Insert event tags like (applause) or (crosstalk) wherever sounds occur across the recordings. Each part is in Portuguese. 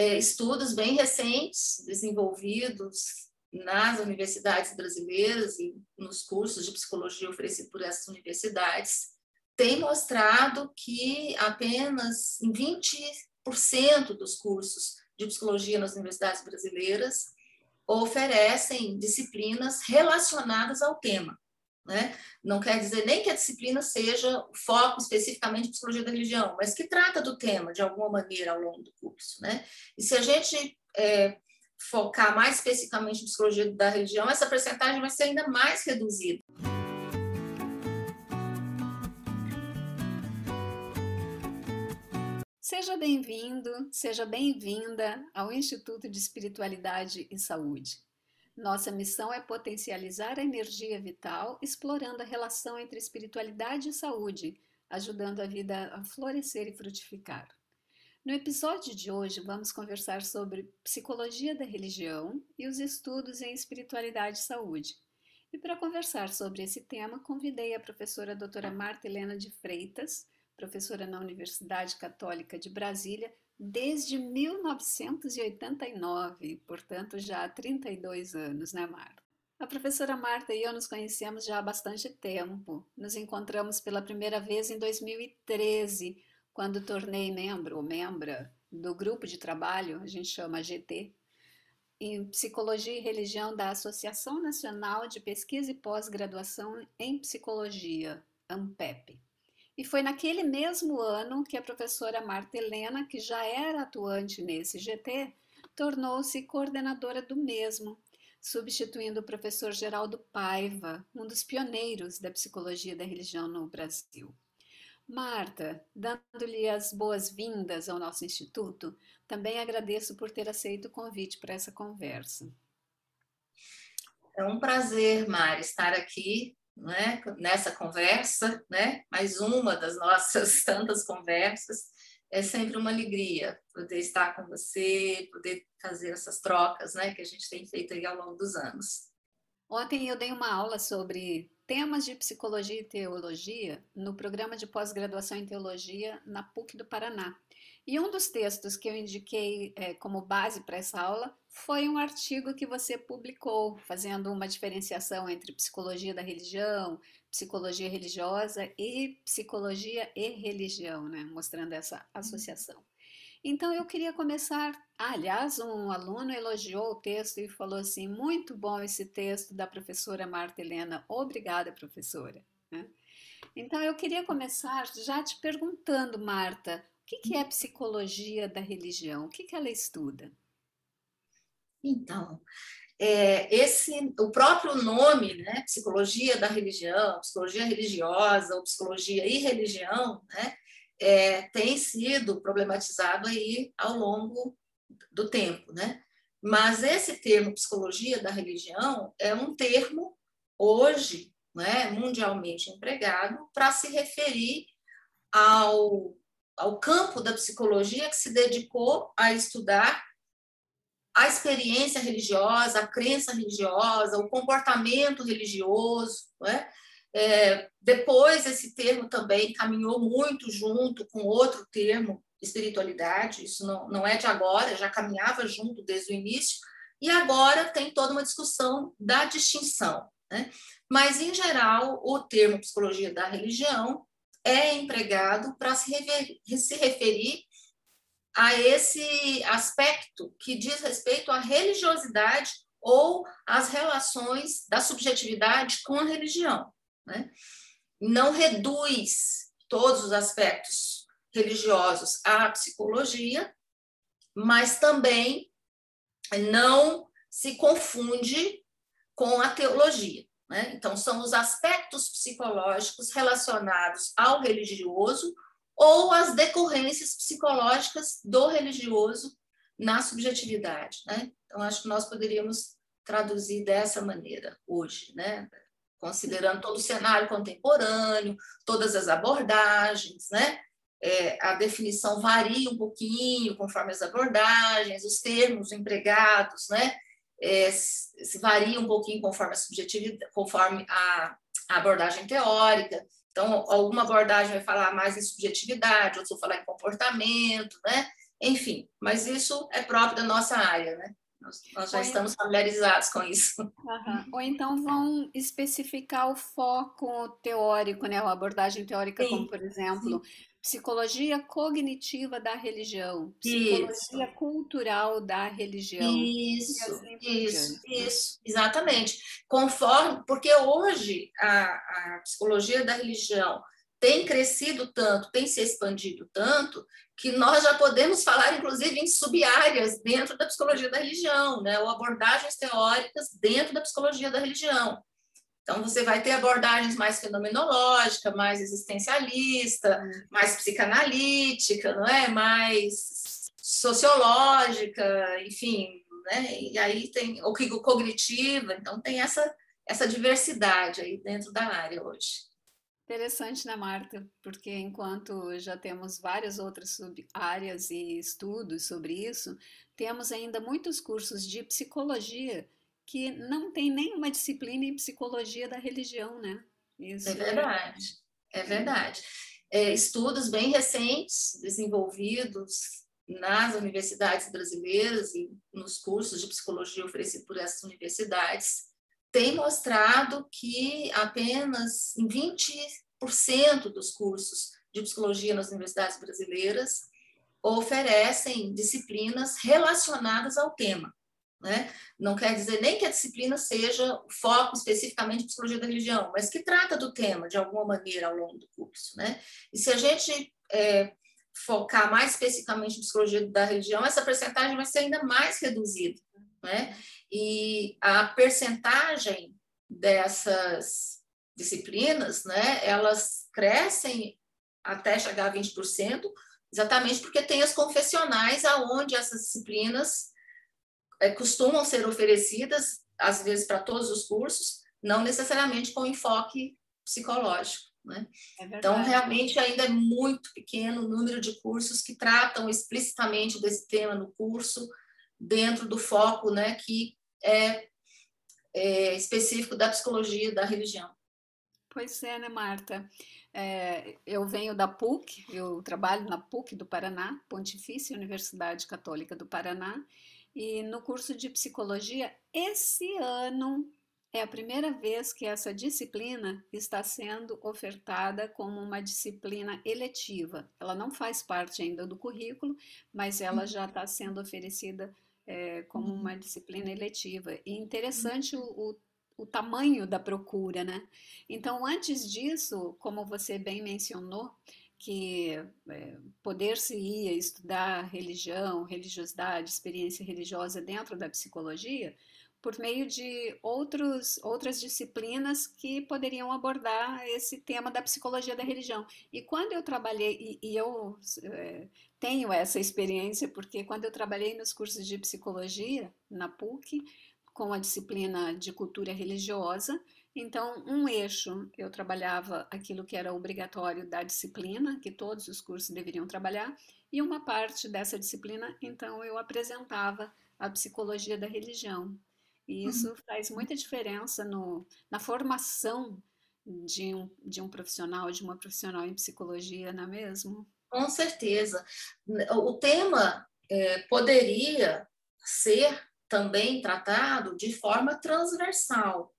é, estudos bem recentes, desenvolvidos nas universidades brasileiras e nos cursos de psicologia oferecidos por essas universidades, têm mostrado que apenas em 20% dos cursos de psicologia nas universidades brasileiras oferecem disciplinas relacionadas ao tema. Né? Não quer dizer nem que a disciplina seja foco especificamente de psicologia da religião, mas que trata do tema de alguma maneira ao longo do curso. Né? E se a gente é, focar mais especificamente em psicologia da religião, essa percentagem vai ser ainda mais reduzida. Seja bem-vindo, seja bem-vinda ao Instituto de Espiritualidade e Saúde. Nossa missão é potencializar a energia vital, explorando a relação entre espiritualidade e saúde, ajudando a vida a florescer e frutificar. No episódio de hoje, vamos conversar sobre psicologia da religião e os estudos em espiritualidade e saúde. E para conversar sobre esse tema, convidei a professora doutora Marta Helena de Freitas, professora na Universidade Católica de Brasília desde 1989, portanto já há 32 anos, né, Marta? A professora Marta e eu nos conhecemos já há bastante tempo. Nos encontramos pela primeira vez em 2013, quando tornei membro ou membra do grupo de trabalho, a gente chama GT, em Psicologia e Religião da Associação Nacional de Pesquisa e Pós-Graduação em Psicologia, AMPEP. E foi naquele mesmo ano que a professora Marta Helena, que já era atuante nesse GT, tornou-se coordenadora do mesmo, substituindo o professor Geraldo Paiva, um dos pioneiros da psicologia da religião no Brasil. Marta, dando-lhe as boas-vindas ao nosso instituto, também agradeço por ter aceito o convite para essa conversa. É um prazer, Mari, estar aqui né, nessa conversa, né, mais uma das nossas (laughs) tantas conversas. É sempre uma alegria poder estar com você, poder fazer essas trocas né, que a gente tem feito aí ao longo dos anos. Ontem eu dei uma aula sobre temas de psicologia e teologia no programa de pós-graduação em teologia na PUC do Paraná. E um dos textos que eu indiquei é, como base para essa aula foi um artigo que você publicou, fazendo uma diferenciação entre psicologia da religião, psicologia religiosa e psicologia e religião, né? mostrando essa associação. Então eu queria começar. Ah, aliás, um aluno elogiou o texto e falou assim: muito bom esse texto da professora Marta Helena. Obrigada, professora. Né? Então eu queria começar já te perguntando, Marta, que, que é psicologia da religião? O que, que ela estuda? Então, é, esse, o próprio nome, né, psicologia da religião, psicologia religiosa ou psicologia e religião, né, é, tem sido problematizado aí ao longo do tempo, né? Mas esse termo psicologia da religião é um termo hoje, né, mundialmente empregado para se referir ao ao campo da psicologia que se dedicou a estudar a experiência religiosa, a crença religiosa, o comportamento religioso. Né? É, depois, esse termo também caminhou muito junto com outro termo, espiritualidade. Isso não, não é de agora, já caminhava junto desde o início. E agora tem toda uma discussão da distinção. Né? Mas, em geral, o termo psicologia da religião é empregado para se, se referir a esse aspecto que diz respeito à religiosidade ou às relações da subjetividade com a religião. Né? Não reduz todos os aspectos religiosos à psicologia, mas também não se confunde com a teologia. Né? Então, são os aspectos psicológicos relacionados ao religioso ou as decorrências psicológicas do religioso na subjetividade. Né? Então, acho que nós poderíamos traduzir dessa maneira hoje, né? considerando todo o cenário contemporâneo, todas as abordagens, né? É, a definição varia um pouquinho conforme as abordagens, os termos empregados, né? É, se varia um pouquinho conforme a subjetividade, conforme a, a, abordagem teórica. Então, alguma abordagem vai falar mais em subjetividade, outra vai falar em comportamento, né? enfim, mas isso é próprio da nossa área, né? Nós, nós já Ou estamos familiarizados com isso. Uhum. Ou então vão especificar o foco teórico, né? A abordagem teórica, sim, como por exemplo, sim. Psicologia cognitiva da religião, psicologia isso. cultural da religião. Isso, assim isso, isso, exatamente. Conforme, porque hoje a, a psicologia da religião tem crescido tanto, tem se expandido tanto, que nós já podemos falar, inclusive, em sub-áreas dentro da psicologia da religião, né? ou abordagens teóricas dentro da psicologia da religião. Então, você vai ter abordagens mais fenomenológica, mais existencialista, mais psicanalítica, não é? mais sociológica, enfim, né? e aí tem o cognitiva, então tem essa, essa diversidade aí dentro da área hoje. Interessante, né, Marta? Porque enquanto já temos várias outras áreas e estudos sobre isso, temos ainda muitos cursos de psicologia que não tem nenhuma disciplina em psicologia da religião, né? Isso é verdade, é verdade. É, estudos bem recentes, desenvolvidos nas universidades brasileiras e nos cursos de psicologia oferecidos por essas universidades, tem mostrado que apenas em 20% dos cursos de psicologia nas universidades brasileiras oferecem disciplinas relacionadas ao tema. Né? Não quer dizer nem que a disciplina seja foco especificamente de psicologia da religião, mas que trata do tema de alguma maneira ao longo do curso. Né? E se a gente é, focar mais especificamente em psicologia da religião, essa percentagem vai ser ainda mais reduzida. Né? E a percentagem dessas disciplinas, né, elas crescem até chegar a 20%, exatamente porque tem as confessionais aonde essas disciplinas é, costumam ser oferecidas, às vezes para todos os cursos, não necessariamente com enfoque psicológico. Né? É então, realmente, ainda é muito pequeno o número de cursos que tratam explicitamente desse tema no curso, dentro do foco né, que é, é específico da psicologia da religião. Pois é, né, Marta? É, eu venho da PUC, eu trabalho na PUC do Paraná, Pontifícia Universidade Católica do Paraná, e no curso de psicologia, esse ano é a primeira vez que essa disciplina está sendo ofertada como uma disciplina eletiva. Ela não faz parte ainda do currículo, mas ela já está sendo oferecida é, como uhum. uma disciplina eletiva. E interessante o, o, o, tamanho da procura, né? Então, antes disso, como você bem mencionou, que é, poder-se ia estudar religião, religiosidade, experiência religiosa dentro da psicologia, por meio de outros, outras disciplinas que poderiam abordar esse tema da psicologia da religião. E quando eu trabalhei, e, e eu é, tenho essa experiência, porque quando eu trabalhei nos cursos de psicologia, na PUC, com a disciplina de cultura religiosa, então, um eixo eu trabalhava aquilo que era obrigatório da disciplina, que todos os cursos deveriam trabalhar, e uma parte dessa disciplina, então, eu apresentava a psicologia da religião. E isso uhum. faz muita diferença no, na formação de um, de um profissional, de uma profissional em psicologia, não é mesmo? Com certeza. O tema é, poderia ser também tratado de forma transversal,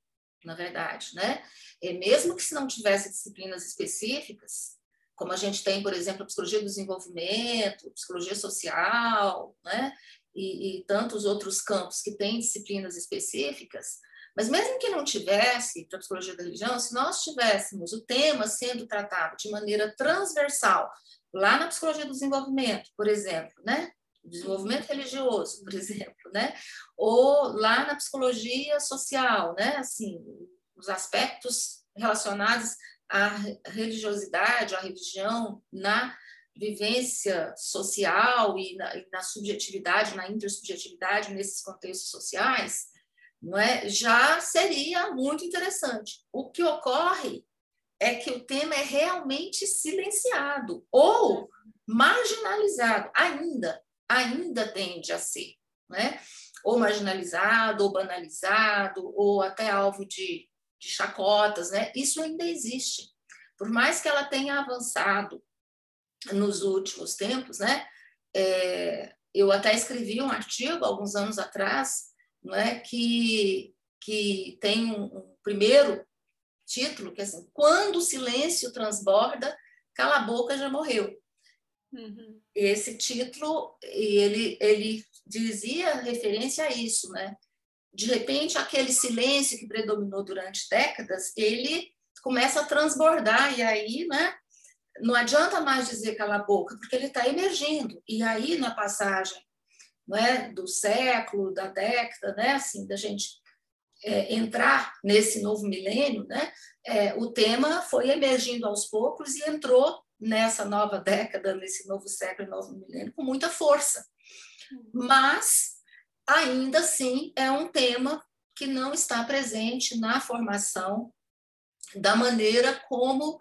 na verdade, né? E mesmo que se não tivesse disciplinas específicas, como a gente tem, por exemplo, a psicologia do desenvolvimento, psicologia social, né? E, e tantos outros campos que têm disciplinas específicas, mas mesmo que não tivesse para a psicologia da religião, se nós tivéssemos o tema sendo tratado de maneira transversal, lá na psicologia do desenvolvimento, por exemplo, né? Desenvolvimento religioso, por (laughs) exemplo, né? Ou lá na psicologia social, né? Assim, os aspectos relacionados à religiosidade, à religião na vivência social e na, e na subjetividade, na intersubjetividade nesses contextos sociais, não é? Já seria muito interessante. O que ocorre é que o tema é realmente silenciado ou marginalizado, ainda, ainda tende a ser, né? Ou marginalizado, ou banalizado, ou até alvo de, de chacotas, né? Isso ainda existe. Por mais que ela tenha avançado nos últimos tempos, né? é, eu até escrevi um artigo alguns anos atrás, não é, que que tem um, um primeiro título que é assim, quando o silêncio transborda, cala a boca já morreu. Uhum. Esse título ele ele dizia referência a isso, né? De repente aquele silêncio que predominou durante décadas, ele começa a transbordar e aí, né? Não adianta mais dizer cala a boca, porque ele está emergindo. E aí, na passagem não é, do século, da década, né, assim, da gente é, entrar nesse novo milênio, né, é, o tema foi emergindo aos poucos e entrou nessa nova década, nesse novo século, novo milênio, com muita força. Mas, ainda assim, é um tema que não está presente na formação da maneira como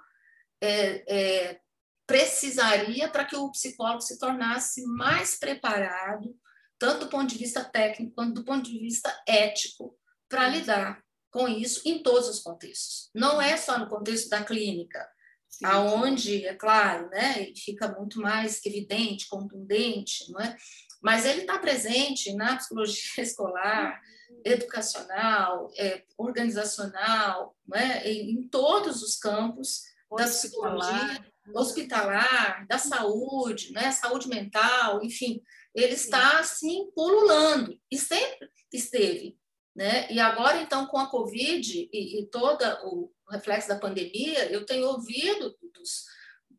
é, é, precisaria para que o psicólogo se tornasse mais preparado, tanto do ponto de vista técnico quanto do ponto de vista ético, para lidar com isso em todos os contextos. Não é só no contexto da clínica, sim, aonde, é claro, né, fica muito mais evidente, contundente, não é? Mas ele está presente na psicologia (laughs) escolar, educacional, é, organizacional, né? em, em todos os campos da psicologia, hospitalar, da saúde, né? saúde mental, enfim, ele está assim pululando e sempre esteve. Né? E agora, então, com a Covid e, e todo o reflexo da pandemia, eu tenho ouvido dos,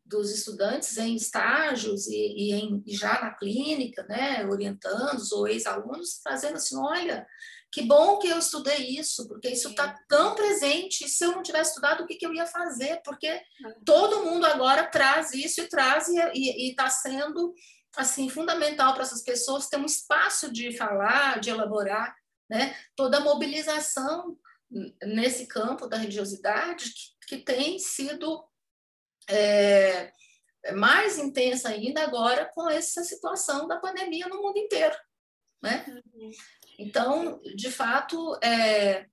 dos estudantes em estágios e, e, em, já na clínica, né, orientando ou ex-alunos, trazendo assim, olha, que bom que eu estudei isso, porque isso está tão presente. Se eu não tivesse estudado, o que, que eu ia fazer? Porque é. todo mundo agora traz isso e traz, e está sendo assim fundamental para essas pessoas ter um espaço de falar, de elaborar, né? toda a mobilização nesse campo da religiosidade que, que tem sido é, mais intensa ainda agora com essa situação da pandemia no mundo inteiro. Né? Uhum. Então, de fato, é,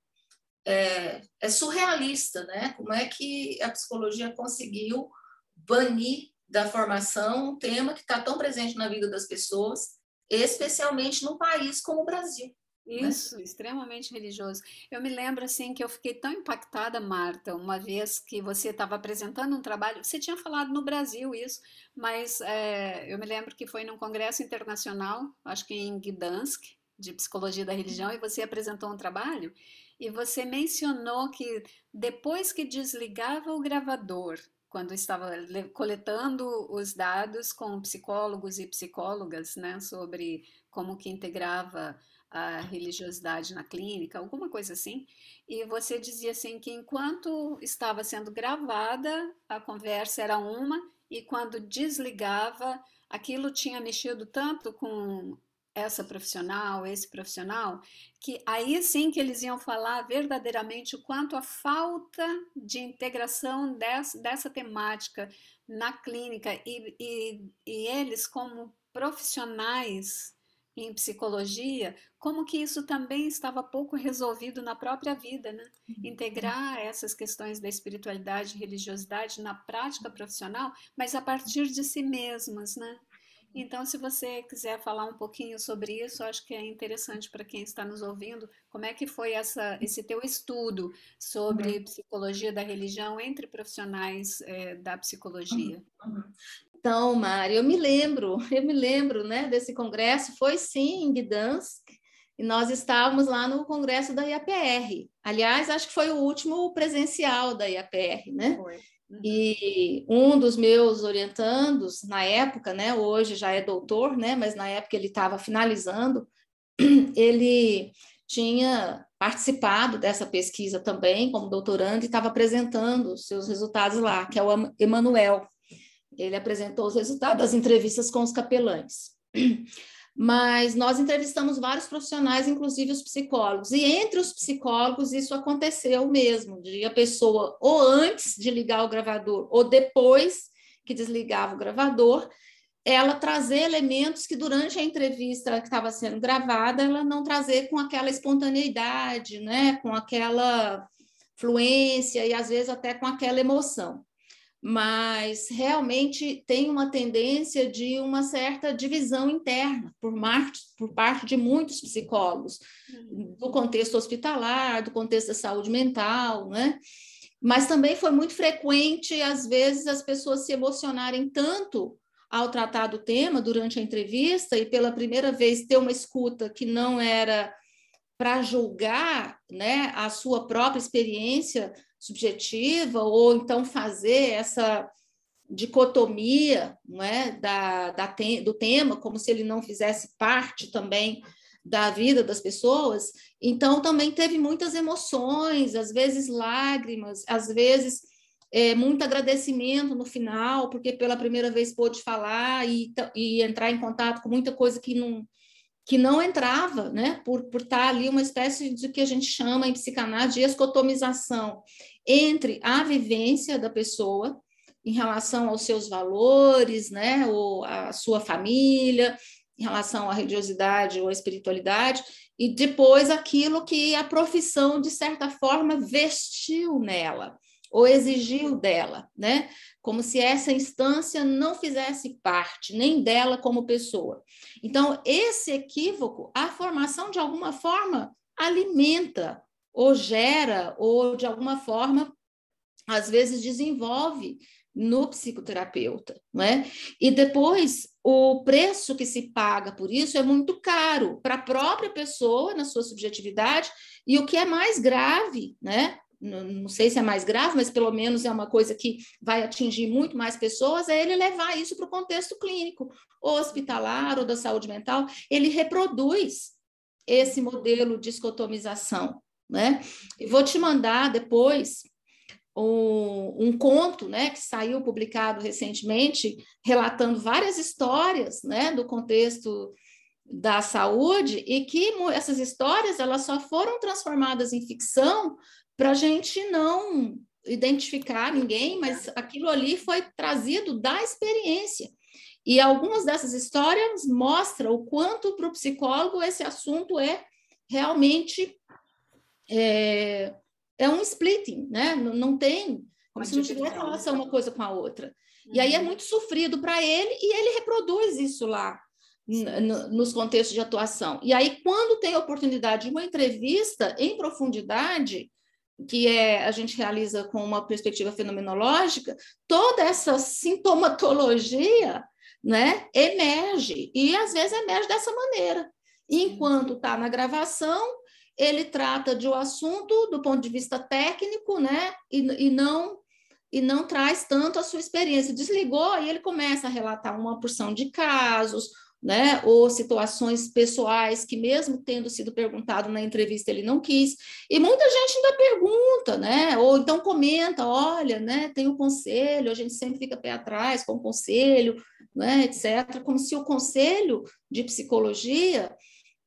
é, é, surrealista, né? Como é que a psicologia conseguiu banir da formação um tema que está tão presente na vida das pessoas, especialmente num país como o Brasil. Isso, né? extremamente religioso. Eu me lembro assim que eu fiquei tão impactada, Marta, uma vez que você estava apresentando um trabalho. Você tinha falado no Brasil isso, mas é, eu me lembro que foi num congresso internacional, acho que em Gdansk, de psicologia da religião, e você apresentou um trabalho. E você mencionou que depois que desligava o gravador, quando estava coletando os dados com psicólogos e psicólogas, né, sobre como que integrava a religiosidade na clínica, alguma coisa assim. E você dizia assim que enquanto estava sendo gravada, a conversa era uma, e quando desligava, aquilo tinha mexido tanto com essa profissional, esse profissional, que aí sim que eles iam falar verdadeiramente o quanto a falta de integração dessa, dessa temática na clínica e, e, e eles como profissionais em psicologia, como que isso também estava pouco resolvido na própria vida, né? Uhum. Integrar essas questões da espiritualidade e religiosidade na prática profissional, mas a partir de si mesmas, né? Então, se você quiser falar um pouquinho sobre isso, acho que é interessante para quem está nos ouvindo, como é que foi essa, esse teu estudo sobre uhum. psicologia da religião entre profissionais é, da psicologia? Uhum. Então, Mari, eu me lembro, (laughs) eu me lembro, né, desse congresso, foi sim em Gdansk, e nós estávamos lá no congresso da IAPR. Aliás, acho que foi o último presencial da IAPR, né? Foi. Uhum. E um dos meus orientandos na época, né, hoje já é doutor, né, mas na época ele estava finalizando, (clears throat) ele tinha participado dessa pesquisa também como doutorando e estava apresentando os seus resultados lá, que é o Emanuel ele apresentou os resultados das entrevistas com os capelães. Mas nós entrevistamos vários profissionais, inclusive os psicólogos, e entre os psicólogos isso aconteceu mesmo, de a pessoa ou antes de ligar o gravador ou depois que desligava o gravador, ela trazer elementos que durante a entrevista que estava sendo gravada, ela não trazer com aquela espontaneidade, né, com aquela fluência e às vezes até com aquela emoção. Mas realmente tem uma tendência de uma certa divisão interna por, por parte de muitos psicólogos, uhum. do contexto hospitalar, do contexto da saúde mental, né? Mas também foi muito frequente, às vezes, as pessoas se emocionarem tanto ao tratar do tema durante a entrevista e pela primeira vez ter uma escuta que não era para julgar né, a sua própria experiência subjetiva, ou então fazer essa dicotomia não é, da, da do tema, como se ele não fizesse parte também da vida das pessoas. Então, também teve muitas emoções, às vezes lágrimas, às vezes é, muito agradecimento no final, porque pela primeira vez pôde falar e, e entrar em contato com muita coisa que não, que não entrava, né, por, por estar ali uma espécie de que a gente chama em psicanálise de escotomização entre a vivência da pessoa em relação aos seus valores, né, ou a sua família, em relação à religiosidade ou à espiritualidade, e depois aquilo que a profissão, de certa forma, vestiu nela ou exigiu dela, né? Como se essa instância não fizesse parte nem dela como pessoa. Então, esse equívoco, a formação de alguma forma alimenta ou gera ou de alguma forma às vezes desenvolve no psicoterapeuta, não é? E depois o preço que se paga por isso é muito caro para a própria pessoa na sua subjetividade e o que é mais grave, né? Não sei se é mais grave, mas pelo menos é uma coisa que vai atingir muito mais pessoas, é ele levar isso para o contexto clínico, hospitalar ou da saúde mental, ele reproduz esse modelo de escotomização, né? Vou te mandar depois um, um, conto, né, que saiu publicado recentemente, relatando várias histórias, né, do contexto da saúde e que essas histórias elas só foram transformadas em ficção para a gente não identificar ninguém, mas aquilo ali foi trazido da experiência. E algumas dessas histórias mostram o quanto para o psicólogo esse assunto é realmente é, é um splitting, né? Não, não tem, como se não tivesse relação uma coisa com a outra. Uhum. E aí é uhum. muito sofrido para ele e ele reproduz isso lá nos contextos de atuação. E aí, quando tem a oportunidade de uma entrevista em profundidade, que é, a gente realiza com uma perspectiva fenomenológica, toda essa sintomatologia né, emerge, e às vezes emerge dessa maneira. Enquanto está na gravação, ele trata de um assunto do ponto de vista técnico, né, e, e não e não traz tanto a sua experiência. Desligou e ele começa a relatar uma porção de casos, né, ou situações pessoais que mesmo tendo sido perguntado na entrevista ele não quis. E muita gente ainda pergunta, né, ou então comenta, olha, né, tem o conselho, a gente sempre fica pé atrás com o conselho, né, etc, como se o conselho de psicologia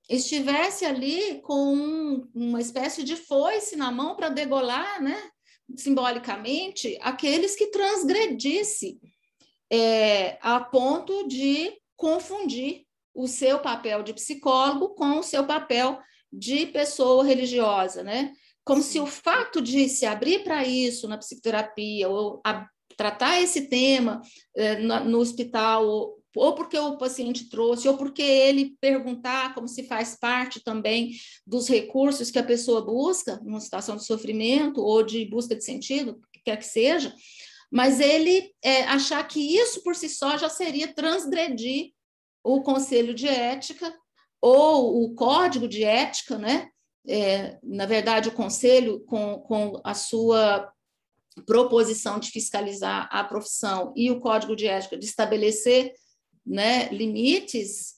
estivesse ali com uma espécie de foice na mão para degolar, né, simbolicamente, aqueles que transgredisse é, a ponto de confundir o seu papel de psicólogo com o seu papel de pessoa religiosa, né? Como se o fato de se abrir para isso na psicoterapia ou a, tratar esse tema eh, no, no hospital ou, ou porque o paciente trouxe, ou porque ele perguntar como se faz parte também dos recursos que a pessoa busca numa situação de sofrimento ou de busca de sentido, quer que seja, mas ele é, achar que isso por si só já seria transgredir o conselho de ética ou o código de ética, né? É, na verdade, o conselho, com, com a sua proposição de fiscalizar a profissão e o código de ética de estabelecer né, limites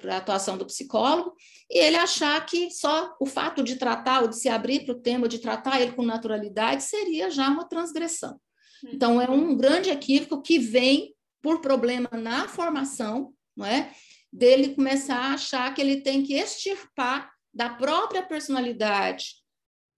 para a atuação do psicólogo, e ele achar que só o fato de tratar ou de se abrir para o tema, de tratar ele com naturalidade, seria já uma transgressão. Então, é um grande equívoco que vem por problema na formação, não é? Dele começar a achar que ele tem que extirpar da própria personalidade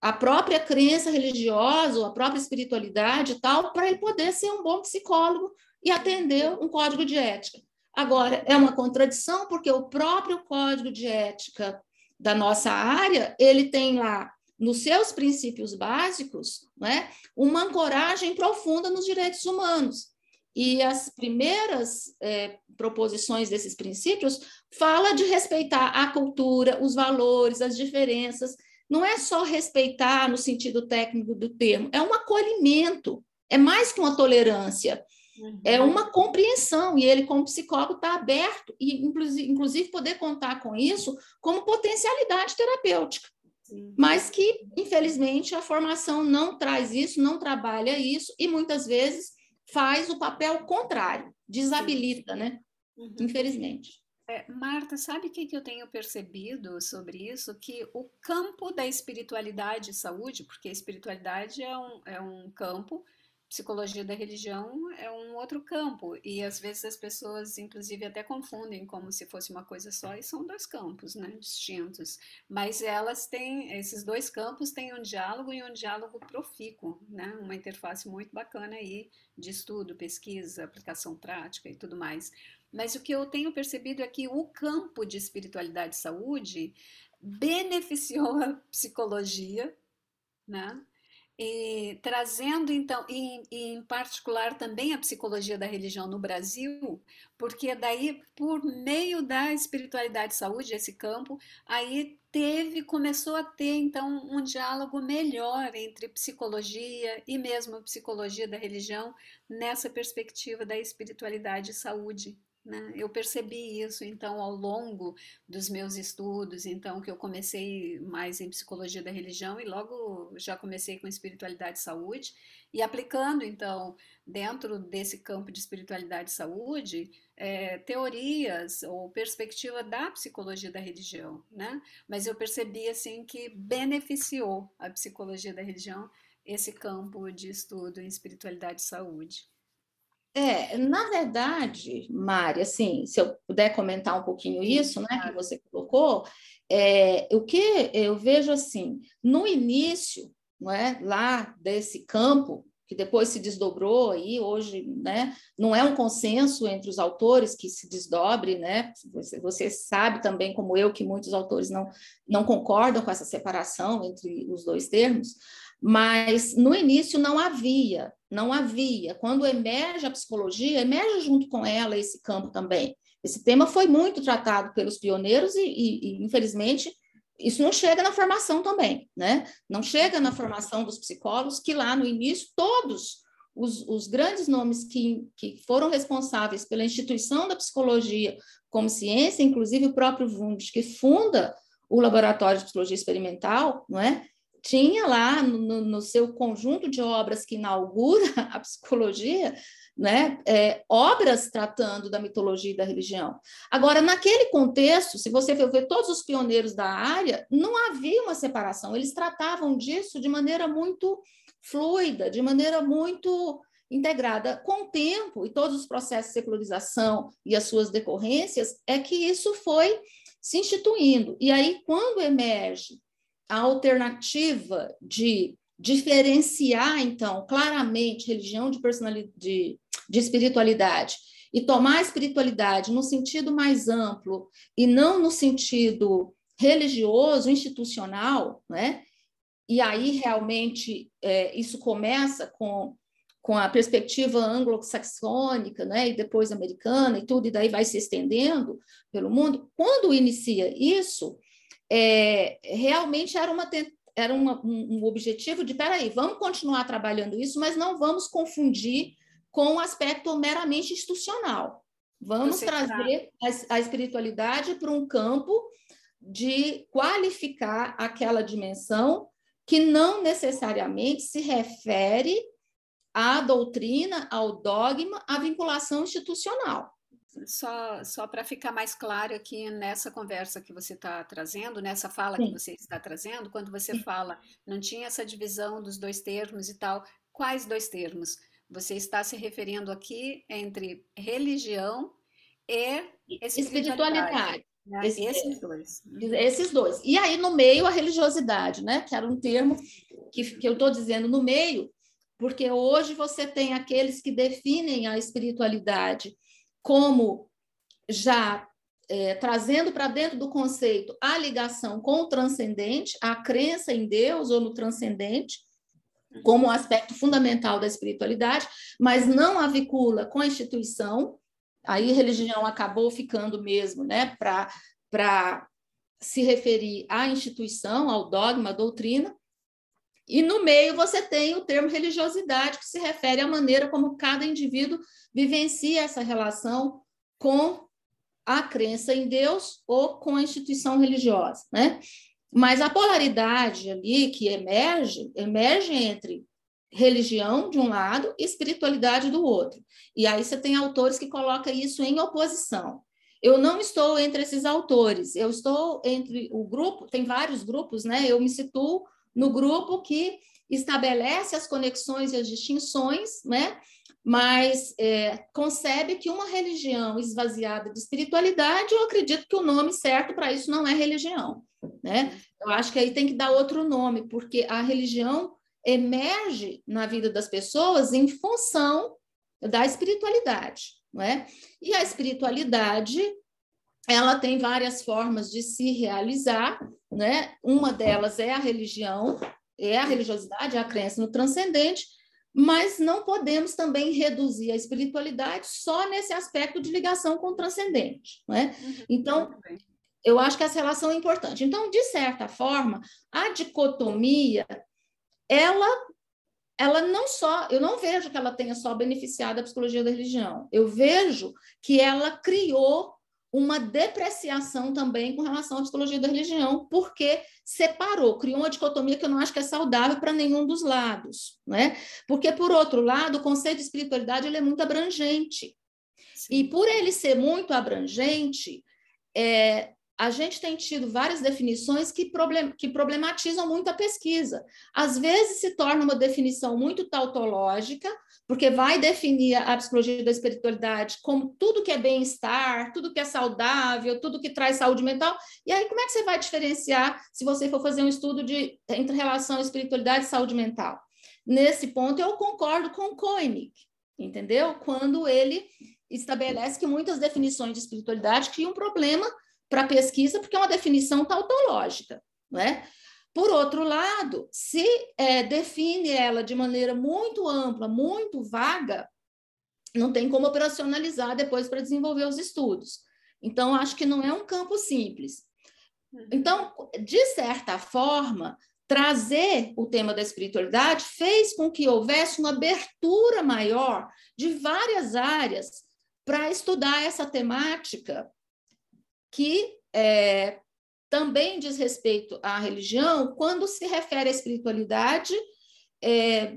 a própria crença religiosa, ou a própria espiritualidade e tal, para ele poder ser um bom psicólogo e atender um código de ética. Agora, é uma contradição, porque o próprio código de ética da nossa área, ele tem lá nos seus princípios básicos, né, uma ancoragem profunda nos direitos humanos. E as primeiras é, proposições desses princípios fala de respeitar a cultura, os valores, as diferenças. Não é só respeitar no sentido técnico do termo, é um acolhimento, é mais que uma tolerância, uhum. é uma compreensão. E ele, como psicólogo, está aberto e, inclusive, poder contar com isso como potencialidade terapêutica. Sim. Mas que, infelizmente, a formação não traz isso, não trabalha isso, e muitas vezes faz o papel contrário, desabilita, né? Uhum. Infelizmente. É, Marta, sabe o que, que eu tenho percebido sobre isso? Que o campo da espiritualidade e saúde, porque a espiritualidade é um, é um campo psicologia da religião é um outro campo e às vezes as pessoas inclusive até confundem como se fosse uma coisa só e são dois campos né distintos mas elas têm esses dois campos têm um diálogo e um diálogo profícuo né uma interface muito bacana aí de estudo pesquisa aplicação prática e tudo mais mas o que eu tenho percebido é que o campo de espiritualidade e saúde beneficiou a psicologia né? E, trazendo então, e, e, em particular também a psicologia da religião no Brasil, porque daí, por meio da espiritualidade e saúde, esse campo, aí teve, começou a ter então um diálogo melhor entre psicologia e mesmo psicologia da religião nessa perspectiva da espiritualidade e saúde. Né? Eu percebi isso então ao longo dos meus estudos, então que eu comecei mais em psicologia da religião e logo já comecei com espiritualidade e saúde e aplicando então dentro desse campo de espiritualidade e saúde é, teorias ou perspectiva da psicologia da religião, né? Mas eu percebi assim que beneficiou a psicologia da religião esse campo de estudo em espiritualidade e saúde. É, na verdade, Mari, assim, se eu puder comentar um pouquinho isso, né, que você colocou, é, o que eu vejo assim, no início, não é, lá desse campo que depois se desdobrou aí hoje, né, não é um consenso entre os autores que se desdobre, né, você, você sabe também como eu que muitos autores não não concordam com essa separação entre os dois termos, mas no início não havia, não havia. Quando emerge a psicologia, emerge junto com ela esse campo também. Esse tema foi muito tratado pelos pioneiros e, e, e infelizmente, isso não chega na formação também, né? Não chega na formação dos psicólogos, que lá no início, todos os, os grandes nomes que, que foram responsáveis pela instituição da psicologia como ciência, inclusive o próprio Wundt, que funda o Laboratório de Psicologia Experimental, não é? Tinha lá no, no, seu conjunto de obras que inaugura (laughs) a psicologia, né, é, obras tratando da mitologia e da religião. Agora, naquele contexto, se você for ver todos os pioneiros da área, não havia uma separação, eles tratavam disso de maneira muito fluida, de maneira muito integrada. Com o tempo e todos os processos de secularização e as suas decorrências, é que isso foi se instituindo. E aí, quando emerge a alternativa de diferenciar, então, claramente religião de personalidade, de, de espiritualidade e tomar a espiritualidade no sentido mais amplo e não no sentido religioso, institucional, né? E aí realmente é, isso começa com, com a perspectiva anglo-saxônica, né? E depois americana e tudo, e daí vai se estendendo pelo mundo. Quando inicia isso, é, realmente era, uma, era uma, um, objetivo de, peraí, vamos continuar trabalhando isso, mas não vamos confundir com o aspecto meramente institucional. Vamos trazer a, a espiritualidade para um campo de qualificar aquela dimensão que não necessariamente se refere à doutrina, ao dogma, à vinculação institucional só, só para ficar mais claro aqui nessa conversa que você está trazendo, nessa fala Sim. que você está trazendo, quando você Sim. fala, não tinha essa divisão dos dois termos e tal, quais dois termos? Você está se referindo aqui entre religião e espiritualidade. espiritualidade. Né? esses dois. Esses dois. E aí, no meio, a religiosidade, né? Que era um termo que, que eu estou dizendo no meio, porque hoje você tem aqueles que definem a espiritualidade como já é, trazendo para dentro do conceito a ligação com o transcendente, a crença em Deus ou no transcendente, como um aspecto fundamental da espiritualidade, mas não a vincula com a instituição. Aí religião acabou ficando mesmo, né, para se referir à instituição, ao dogma, à doutrina. E no meio você tem o termo religiosidade, que se refere à maneira como cada indivíduo vivencia essa relação com a crença em Deus ou com a instituição religiosa, né? Mas a polaridade ali que emerge, emerge entre religião de um lado e espiritualidade do outro. E aí você tem autores que colocam isso em oposição. Eu não estou entre esses autores, eu estou entre o grupo, tem vários grupos, né? Eu me situo no grupo que estabelece as conexões e as distinções, né? mas é, concebe que uma religião esvaziada de espiritualidade, eu acredito que o nome certo para isso não é religião. Né? Eu acho que aí tem que dar outro nome, porque a religião emerge na vida das pessoas em função da espiritualidade. Não é? E a espiritualidade ela tem várias formas de se realizar, né? Uma delas é a religião, é a religiosidade, é a crença no transcendente, mas não podemos também reduzir a espiritualidade só nesse aspecto de ligação com o transcendente. Não é? Uhum, então, eu acho que essa relação é importante. Então, de certa forma, a dicotomia, ela, ela não só, eu não vejo que ela tenha só beneficiado a psicologia da religião, eu vejo que ela criou uma depreciação também com relação à psicologia da religião, porque separou, criou uma dicotomia que eu não acho que é saudável para nenhum dos lados, né? Porque, por outro lado, o conceito de espiritualidade ele é muito abrangente. Sim. E por ele ser muito abrangente, é, a gente tem tido várias definições que, problem, que problematizam muito a pesquisa. Às vezes se torna uma definição muito tautológica, porque vai definir a psicologia da espiritualidade como tudo que é bem-estar, tudo que é saudável, tudo que traz saúde mental. E aí, como é que você vai diferenciar se você for fazer um estudo de, entre relação espiritualidade e saúde mental? Nesse ponto, eu concordo com Koenig, entendeu? Quando ele estabelece que muitas definições de espiritualidade criam um problema para pesquisa, porque é uma definição tautológica, né? Por outro lado, se é, define ela de maneira muito ampla, muito vaga, não tem como operacionalizar depois para desenvolver os estudos. Então, acho que não é um campo simples. Uhum. Então, de certa forma, trazer o tema da espiritualidade fez com que houvesse uma abertura maior de várias áreas para estudar essa temática que é, também diz respeito à religião quando se refere à espiritualidade é,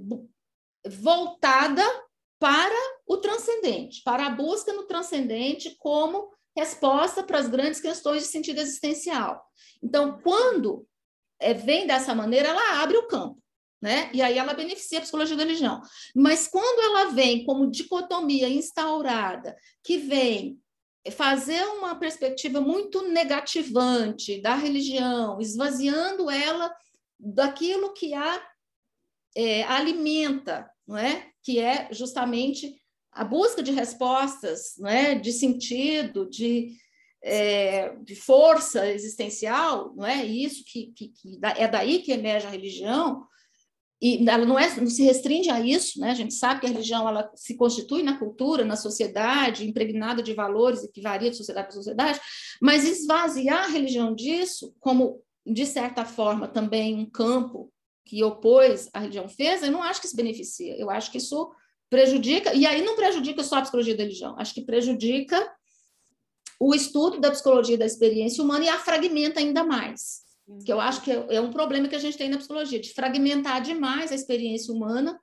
voltada para o transcendente, para a busca no transcendente como resposta para as grandes questões de sentido existencial. Então, quando é, vem dessa maneira, ela abre o campo. Né? E aí ela beneficia a psicologia da religião. Mas quando ela vem como dicotomia instaurada, que vem fazer uma perspectiva muito negativante da religião, esvaziando ela daquilo que a é, alimenta, não é? Que é justamente a busca de respostas, não é? De sentido, de, é, de força existencial, não é? Isso que, que, que é daí que emerge a religião e ela não, é, não se restringe a isso, né? A gente sabe que a religião ela se constitui na cultura, na sociedade, impregnada de valores e que varia de sociedade para sociedade, mas esvaziar a religião disso, como de certa forma também um campo que opôs a religião fez, eu não acho que isso beneficia. Eu acho que isso prejudica, e aí não prejudica só a psicologia da religião, acho que prejudica o estudo da psicologia da experiência humana e a fragmenta ainda mais que eu acho que é, é um problema que a gente tem na psicologia, de fragmentar demais a experiência humana,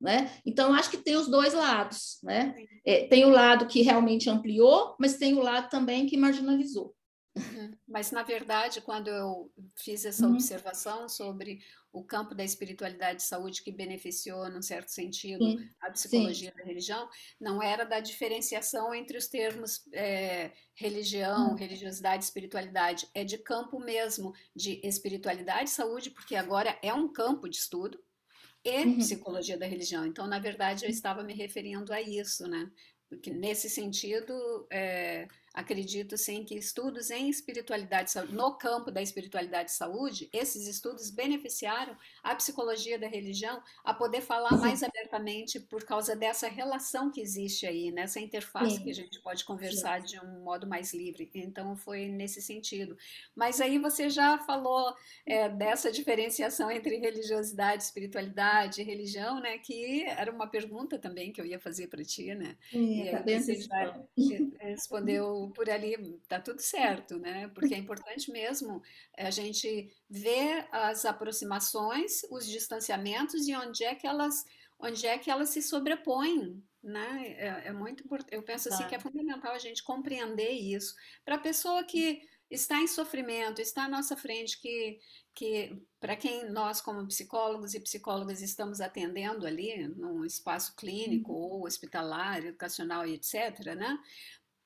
né? Então, eu acho que tem os dois lados, né? É, tem o lado que realmente ampliou, mas tem o lado também que marginalizou. Uhum. Mas, na verdade, quando eu fiz essa uhum. observação sobre o campo da espiritualidade e saúde que beneficiou, num certo sentido, sim, a psicologia sim. da religião, não era da diferenciação entre os termos é, religião, uhum. religiosidade, espiritualidade, é de campo mesmo, de espiritualidade e saúde, porque agora é um campo de estudo, e uhum. psicologia da religião. Então, na verdade, eu estava me referindo a isso, né? Porque nesse sentido, é, acredito sim que estudos em espiritualidade no campo da espiritualidade e saúde, esses estudos beneficiaram a psicologia da religião a poder falar mais abertamente por causa dessa relação que existe aí, nessa interface sim. que a gente pode conversar sim. de um modo mais livre. Então foi nesse sentido. Mas aí você já falou é, dessa diferenciação entre religiosidade, espiritualidade, religião, né? Que era uma pergunta também que eu ia fazer para ti, né? Sim, e aí você já respondeu por ali, tá tudo certo, né? Porque é importante mesmo a gente ver as aproximações, os distanciamentos e onde é que elas, onde é que elas se sobrepõem, né? É, é muito importante. Eu penso assim que é fundamental a gente compreender isso para a pessoa que está em sofrimento, está à nossa frente, que, que para quem nós, como psicólogos e psicólogas, estamos atendendo ali, num espaço clínico uhum. ou hospitalar, educacional e etc., né?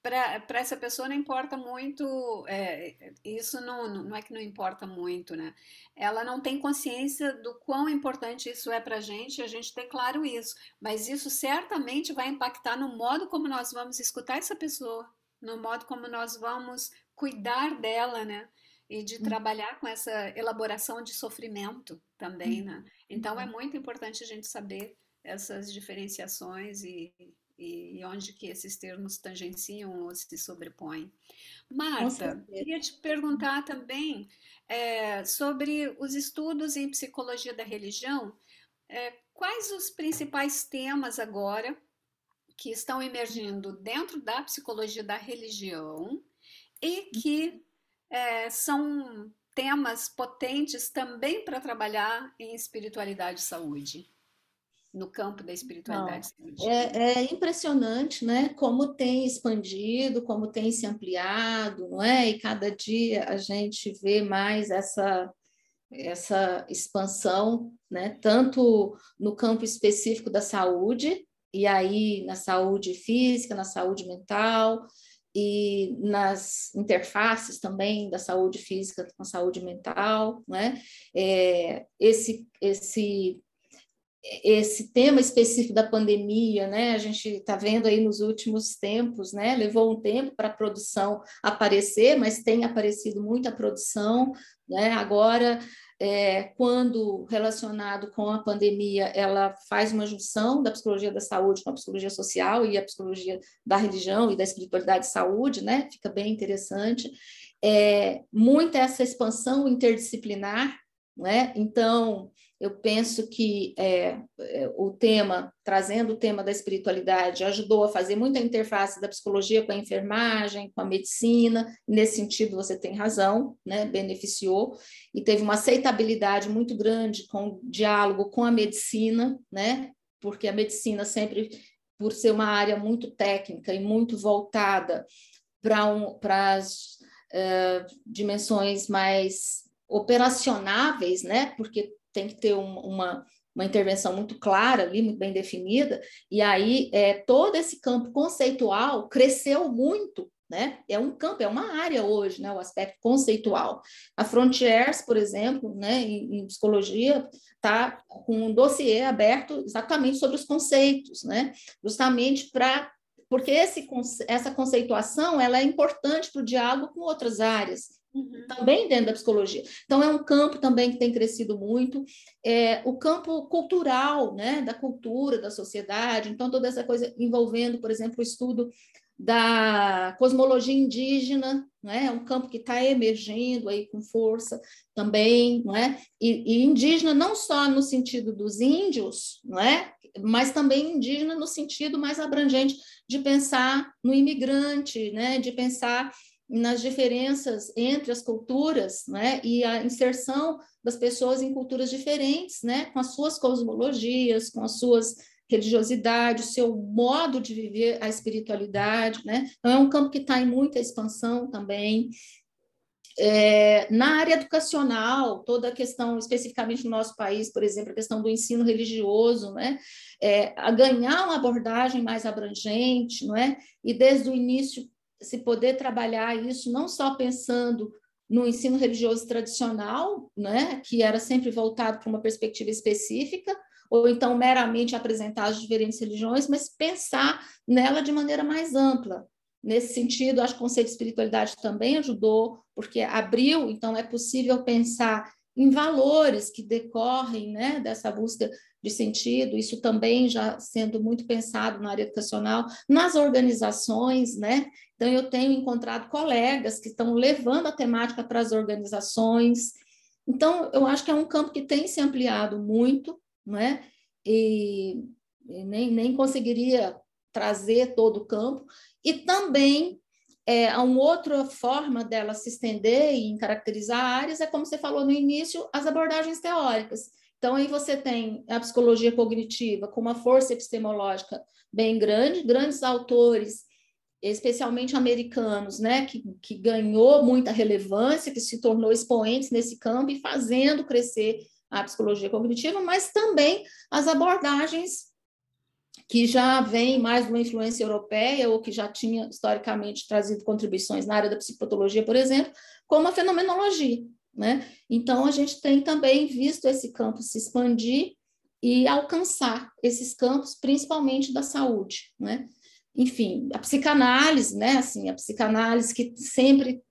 Para essa pessoa não importa muito, é, isso não, não é que não importa muito, né? Ela não tem consciência do quão importante isso é para a gente, a gente tem claro isso, mas isso certamente vai impactar no modo como nós vamos escutar essa pessoa, no modo como nós vamos cuidar dela, né? E de hum. trabalhar com essa elaboração de sofrimento também, hum. né? Então é uhum. muito importante a gente saber essas diferenciações e, e, onde que esses termos tangenciam ou se sobrepõem. Marta, queria te perguntar também é, sobre os estudos em psicologia da religião. É, quais os principais temas agora que estão emergindo dentro da psicologia da religião e que é, são temas potentes também para trabalhar em espiritualidade e saúde, no campo da espiritualidade. É, é, impressionante, né? Como tem expandido, como tem se ampliado, não é? E cada dia a gente vê mais essa essa expansão, né? Tanto no campo específico da saúde e aí na saúde física, na saúde mental, e nas interfaces também da saúde física com a saúde mental, né? É, esse, esse, esse tema específico da pandemia, né? A gente está vendo aí nos últimos tempos, né? Levou um tempo para a produção aparecer, mas tem aparecido muita produção, né? Agora é, quando relacionado com a pandemia, ela faz uma junção da psicologia da saúde com a psicologia social e a psicologia da religião e da espiritualidade e saúde, né? Fica bem interessante. É, muita essa expansão interdisciplinar, né? Então, eu penso que é, é, o tema, trazendo o tema da espiritualidade, ajudou a fazer muita interface da psicologia com a enfermagem, com a medicina. Nesse sentido, você tem razão, né? beneficiou, e teve uma aceitabilidade muito grande com o diálogo com a medicina, né? porque a medicina sempre, por ser uma área muito técnica e muito voltada para um, as uh, dimensões mais operacionáveis, né? Porque tem que ter um, uma, uma intervenção muito clara ali, muito bem definida, e aí é, todo esse campo conceitual cresceu muito, né? É um campo, é uma área hoje, né? O aspecto conceitual. A Frontiers, por exemplo, né? Em, em psicologia, está com um dossiê aberto exatamente sobre os conceitos, né? Justamente para porque esse, essa conceituação ela é importante para o diálogo com outras áreas, Uhum. Também dentro da psicologia. Então, é um campo também que tem crescido muito. É, o campo cultural, né, da cultura, da sociedade. Então, toda essa coisa envolvendo, por exemplo, o estudo da cosmologia indígena, né? é um campo que está emergindo aí com força também, não é? E, e, indígena não só no sentido dos índios, não é? mas também indígena no sentido mais abrangente de pensar no imigrante, né? de pensar nas diferenças entre as culturas, né, e a inserção das pessoas em culturas diferentes, né, com as suas cosmologias, com as suas religiosidades, o seu modo de viver a espiritualidade, né, então é um campo que está em muita expansão também. É, na área educacional, toda a questão, especificamente no nosso país, por exemplo, a questão do ensino religioso, né, é, a ganhar uma abordagem mais abrangente, não é? E desde o início se poder trabalhar isso não só pensando no ensino religioso tradicional, né, que era sempre voltado para uma perspectiva específica, ou então meramente apresentar as diferentes religiões, mas pensar nela de maneira mais ampla, nesse sentido, acho que o conceito de espiritualidade também ajudou, porque abriu, então é possível pensar em valores que decorrem né, dessa busca de sentido, isso também já sendo muito pensado na área educacional, nas organizações, né? Então, eu tenho encontrado colegas que estão levando a temática para as organizações. Então, eu acho que é um campo que tem se ampliado muito, né? E, nem, nem conseguiria trazer todo o campo. E também é, uma outra forma dela se estender e caracterizar áreas é, como você falou no início, as abordagens teóricas. Então, aí você tem a psicologia cognitiva com uma força epistemológica bem grande, grandes autores, especialmente americanos, né, que, que ganhou muita relevância, que se tornou expoentes nesse campo e fazendo crescer a psicologia cognitiva, mas também as abordagens que já vem mais de uma influência europeia ou que já tinha historicamente trazido contribuições na área da psicopatologia, por exemplo, como a fenomenologia, né? Então a gente tem também visto esse campo se expandir e alcançar esses campos, principalmente da saúde, né? Enfim, a psicanálise, né? Assim, a psicanálise que sempre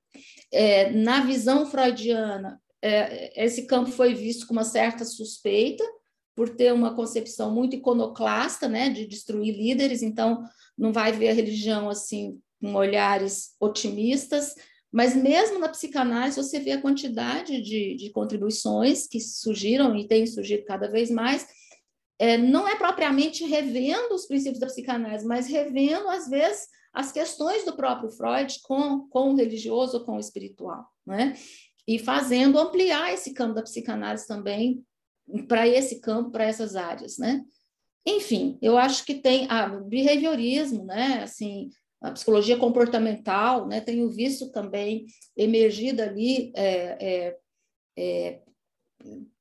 é, na visão freudiana é, esse campo foi visto com uma certa suspeita, por ter uma concepção muito iconoclasta, né, de destruir líderes, então não vai ver a religião assim com olhares otimistas, mas mesmo na psicanálise você vê a quantidade de, de contribuições que surgiram e têm surgido cada vez mais, é, não é propriamente revendo os princípios da psicanálise, mas revendo, às vezes, as questões do próprio Freud com, com o religioso ou com o espiritual, né? E fazendo ampliar esse campo da psicanálise também para esse campo, para essas áreas, né? Enfim, eu acho que tem a behaviorismo, né? Assim, a psicologia comportamental, né? Tenho visto também emergir ali é, é, é,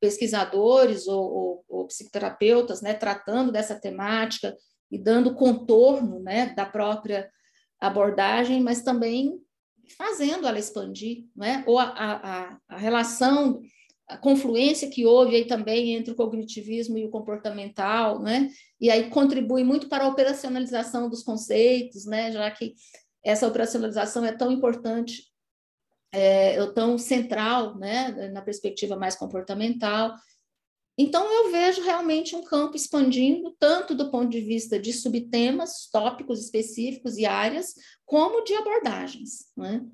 pesquisadores ou, ou, ou, psicoterapeutas, né? Tratando dessa temática e dando contorno, né? Da própria abordagem, mas também fazendo ela expandir, né? Ou a, a, a relação a confluência que houve aí também entre o cognitivismo e o comportamental, né? E aí contribui muito para a operacionalização dos conceitos, né? Já que essa operacionalização é tão importante, é, tão central, né? Na perspectiva mais comportamental. Então eu vejo realmente um campo expandindo tanto do ponto de vista de subtemas, tópicos específicos e áreas, como de abordagens, né?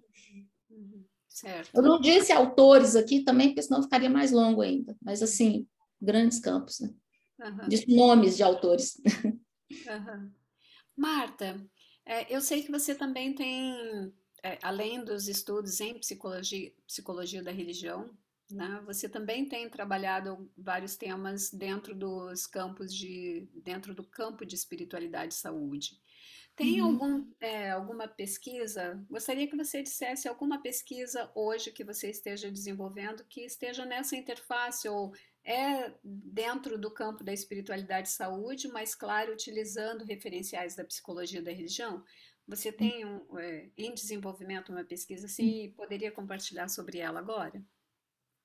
Certo. Eu não disse autores aqui também, porque senão ficaria mais longo ainda, mas assim, grandes campos, né? Uhum. De nomes de autores. Uhum. Marta, é, eu sei que você também tem, é, além dos estudos em psicologia, psicologia da religião, né, você também tem trabalhado vários temas dentro dos campos de, dentro do campo de espiritualidade e saúde. Tem uhum. algum, é, alguma pesquisa? Gostaria que você dissesse alguma pesquisa hoje que você esteja desenvolvendo que esteja nessa interface ou é dentro do campo da espiritualidade e saúde, mas claro, utilizando referenciais da psicologia da religião. Você hum. tem um, é, em desenvolvimento uma pesquisa assim e poderia compartilhar sobre ela agora?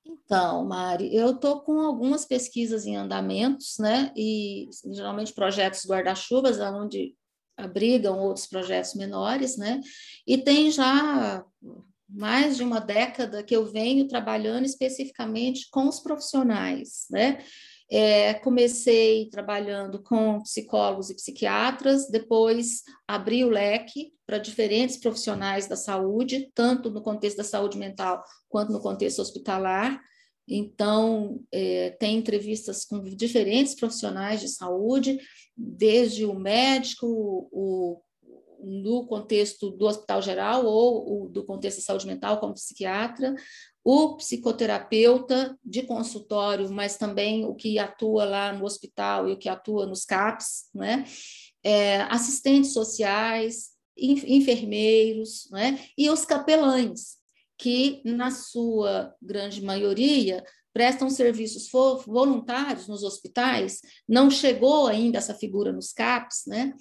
Então, Mari, eu estou com algumas pesquisas em andamentos, né? E geralmente projetos guarda-chuvas, onde abrigam outros projetos menores, né? E tem já mais de uma década que eu venho trabalhando especificamente com os profissionais, né? É, comecei trabalhando com psicólogos e psiquiatras, depois abri o leque para diferentes profissionais da saúde, tanto no contexto da saúde mental quanto no contexto hospitalar. Então, é, tem entrevistas com diferentes profissionais de saúde, desde o médico, o, no contexto do hospital geral ou o, do contexto de saúde mental, como psiquiatra, o psicoterapeuta de consultório, mas também o que atua lá no hospital e o que atua nos CAPs, né? É, assistentes sociais, enfermeiros, né? e os capelães, que, na sua grande maioria, prestam serviços voluntários nos hospitais, não chegou ainda essa figura nos CAPs, né?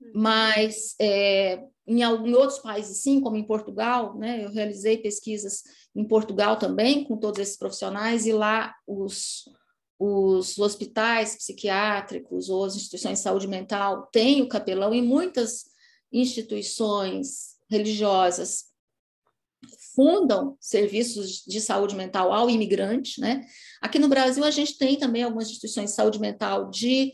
Uhum. Mas é, em, em, outros países, sim, como em Portugal, né? Eu realizei pesquisas em Portugal também com todos esses profissionais e lá os, os hospitais psiquiátricos ou as instituições de saúde mental têm o capelão e muitas instituições religiosas fundam serviços de saúde mental ao imigrante, né? Aqui no Brasil a gente tem também algumas instituições de saúde mental de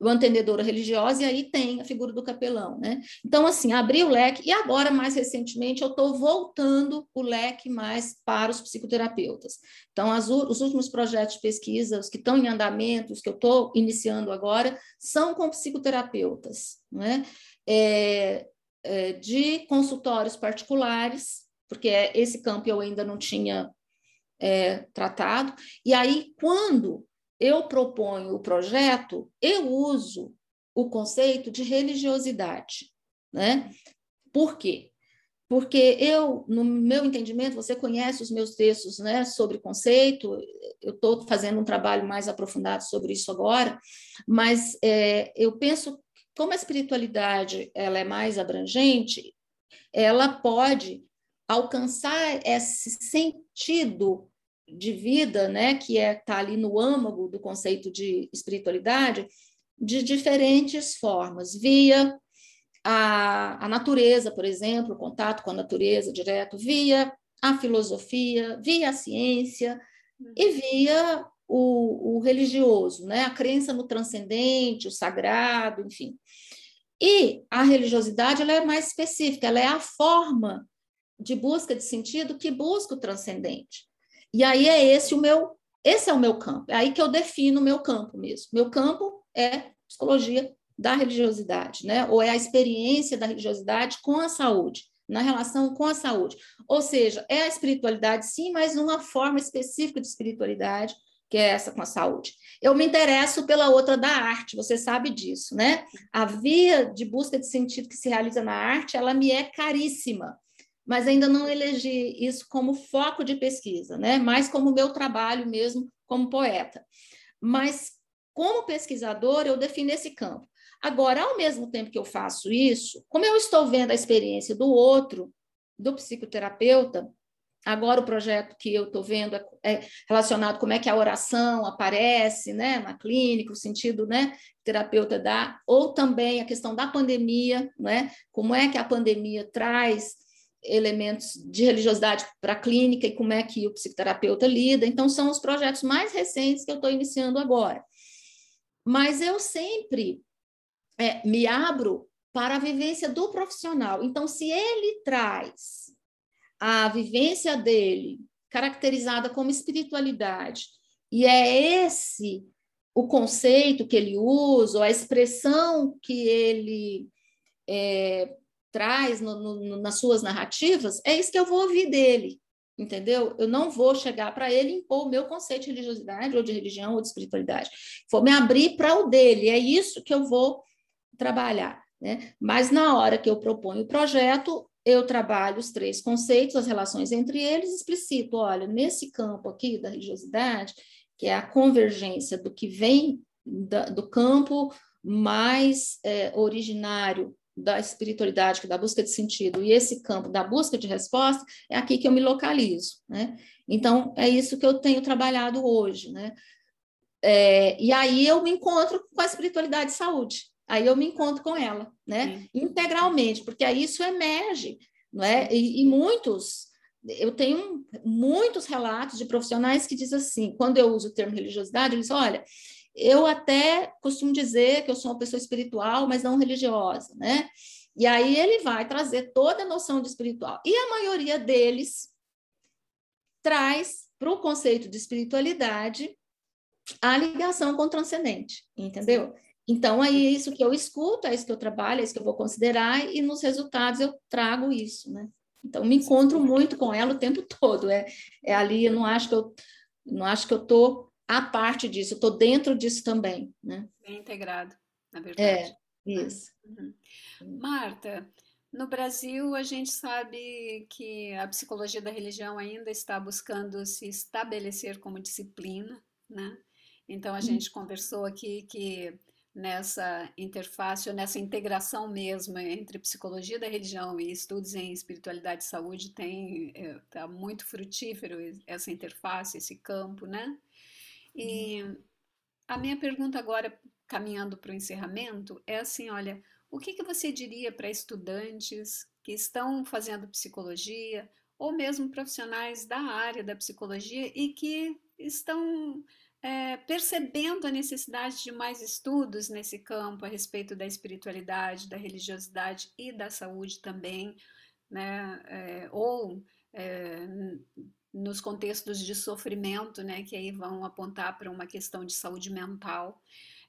mantendedora religiosa, e aí tem a figura do capelão, né? Então, assim, abri o leque, e agora, mais recentemente, eu estou voltando o leque mais para os psicoterapeutas. Então, as, os últimos projetos de pesquisa, os que estão em andamento, os que eu estou iniciando agora, são com psicoterapeutas, né? É, é, de consultórios particulares, porque esse campo eu ainda não tinha é, tratado, e aí, quando eu proponho o projeto, eu uso o conceito de religiosidade, né? Por quê? Porque eu, no meu entendimento, você conhece os meus textos né, sobre conceito, eu estou fazendo um trabalho mais aprofundado sobre isso agora, mas é, eu penso como a espiritualidade ela é mais abrangente, ela pode alcançar esse sentido de vida, né, que é tá ali no âmago do conceito de espiritualidade, de diferentes formas, via a, a natureza, por exemplo, o contato com a natureza direto, via a filosofia, via a ciência e via o, o religioso, né, a crença no transcendente, o sagrado, enfim. E a religiosidade ela é mais específica, ela é a forma de busca de sentido que busca o transcendente. E aí é esse o meu, esse é o meu campo. É aí que eu defino o meu campo mesmo. Meu campo é psicologia da religiosidade, né? Ou é a experiência da religiosidade com a saúde, na relação com a saúde. Ou seja, é a espiritualidade sim, mas uma forma específica de espiritualidade, que é essa com a saúde. Eu me interesso pela outra da arte, você sabe disso, né? A via de busca de sentido que se realiza na arte, ela me é caríssima mas ainda não elegi isso como foco de pesquisa, né? mais como meu trabalho mesmo como poeta. Mas, como pesquisador, eu defino esse campo. Agora, ao mesmo tempo que eu faço isso, como eu estou vendo a experiência do outro, do psicoterapeuta, agora o projeto que eu estou vendo é, é relacionado com como é que a oração aparece né, na clínica, o sentido né, que o terapeuta dá, ou também a questão da pandemia, né, como é que a pandemia traz elementos de religiosidade para a clínica e como é que o psicoterapeuta lida. Então, são os projetos mais recentes que eu estou iniciando agora. Mas eu sempre é, me abro para a vivência do profissional. Então, se ele traz a vivência dele caracterizada como espiritualidade, e é esse o conceito que ele usa, a expressão que ele é, traz no, no, nas suas narrativas, é isso que eu vou ouvir dele, entendeu? Eu não vou chegar para ele e impor o meu conceito de religiosidade, ou de religião, ou de espiritualidade. Vou me abrir para o dele, é isso que eu vou trabalhar. Né? Mas na hora que eu proponho o projeto, eu trabalho os três conceitos, as relações entre eles, explicito, olha, nesse campo aqui da religiosidade, que é a convergência do que vem da, do campo mais é, originário da espiritualidade, que é da busca de sentido, e esse campo da busca de resposta, é aqui que eu me localizo, né? Então, é isso que eu tenho trabalhado hoje, né? É, e aí eu me encontro com a espiritualidade de saúde, aí eu me encontro com ela, né? Sim. Integralmente, porque aí isso emerge, não é? E, e muitos, eu tenho muitos relatos de profissionais que dizem assim, quando eu uso o termo religiosidade, eles olha, eu até costumo dizer que eu sou uma pessoa espiritual, mas não religiosa, né? E aí ele vai trazer toda a noção de espiritual. E a maioria deles traz para o conceito de espiritualidade a ligação com o transcendente, entendeu? Então, aí é isso que eu escuto, é isso que eu trabalho, é isso que eu vou considerar, e nos resultados eu trago isso, né? Então, me encontro muito com ela o tempo todo. É, é ali, eu não acho que eu não acho que eu estou a parte disso, eu estou dentro disso também. Né? Bem integrado, na verdade. É, isso. Uhum. Marta, no Brasil, a gente sabe que a psicologia da religião ainda está buscando se estabelecer como disciplina, né? Então, a uhum. gente conversou aqui que nessa interface, ou nessa integração mesmo entre psicologia da religião e estudos em espiritualidade e saúde, tem está é, muito frutífero essa interface, esse campo, né? E a minha pergunta agora, caminhando para o encerramento, é assim: olha, o que, que você diria para estudantes que estão fazendo psicologia, ou mesmo profissionais da área da psicologia e que estão é, percebendo a necessidade de mais estudos nesse campo a respeito da espiritualidade, da religiosidade e da saúde também, né? É, ou é, nos contextos de sofrimento, né, que aí vão apontar para uma questão de saúde mental.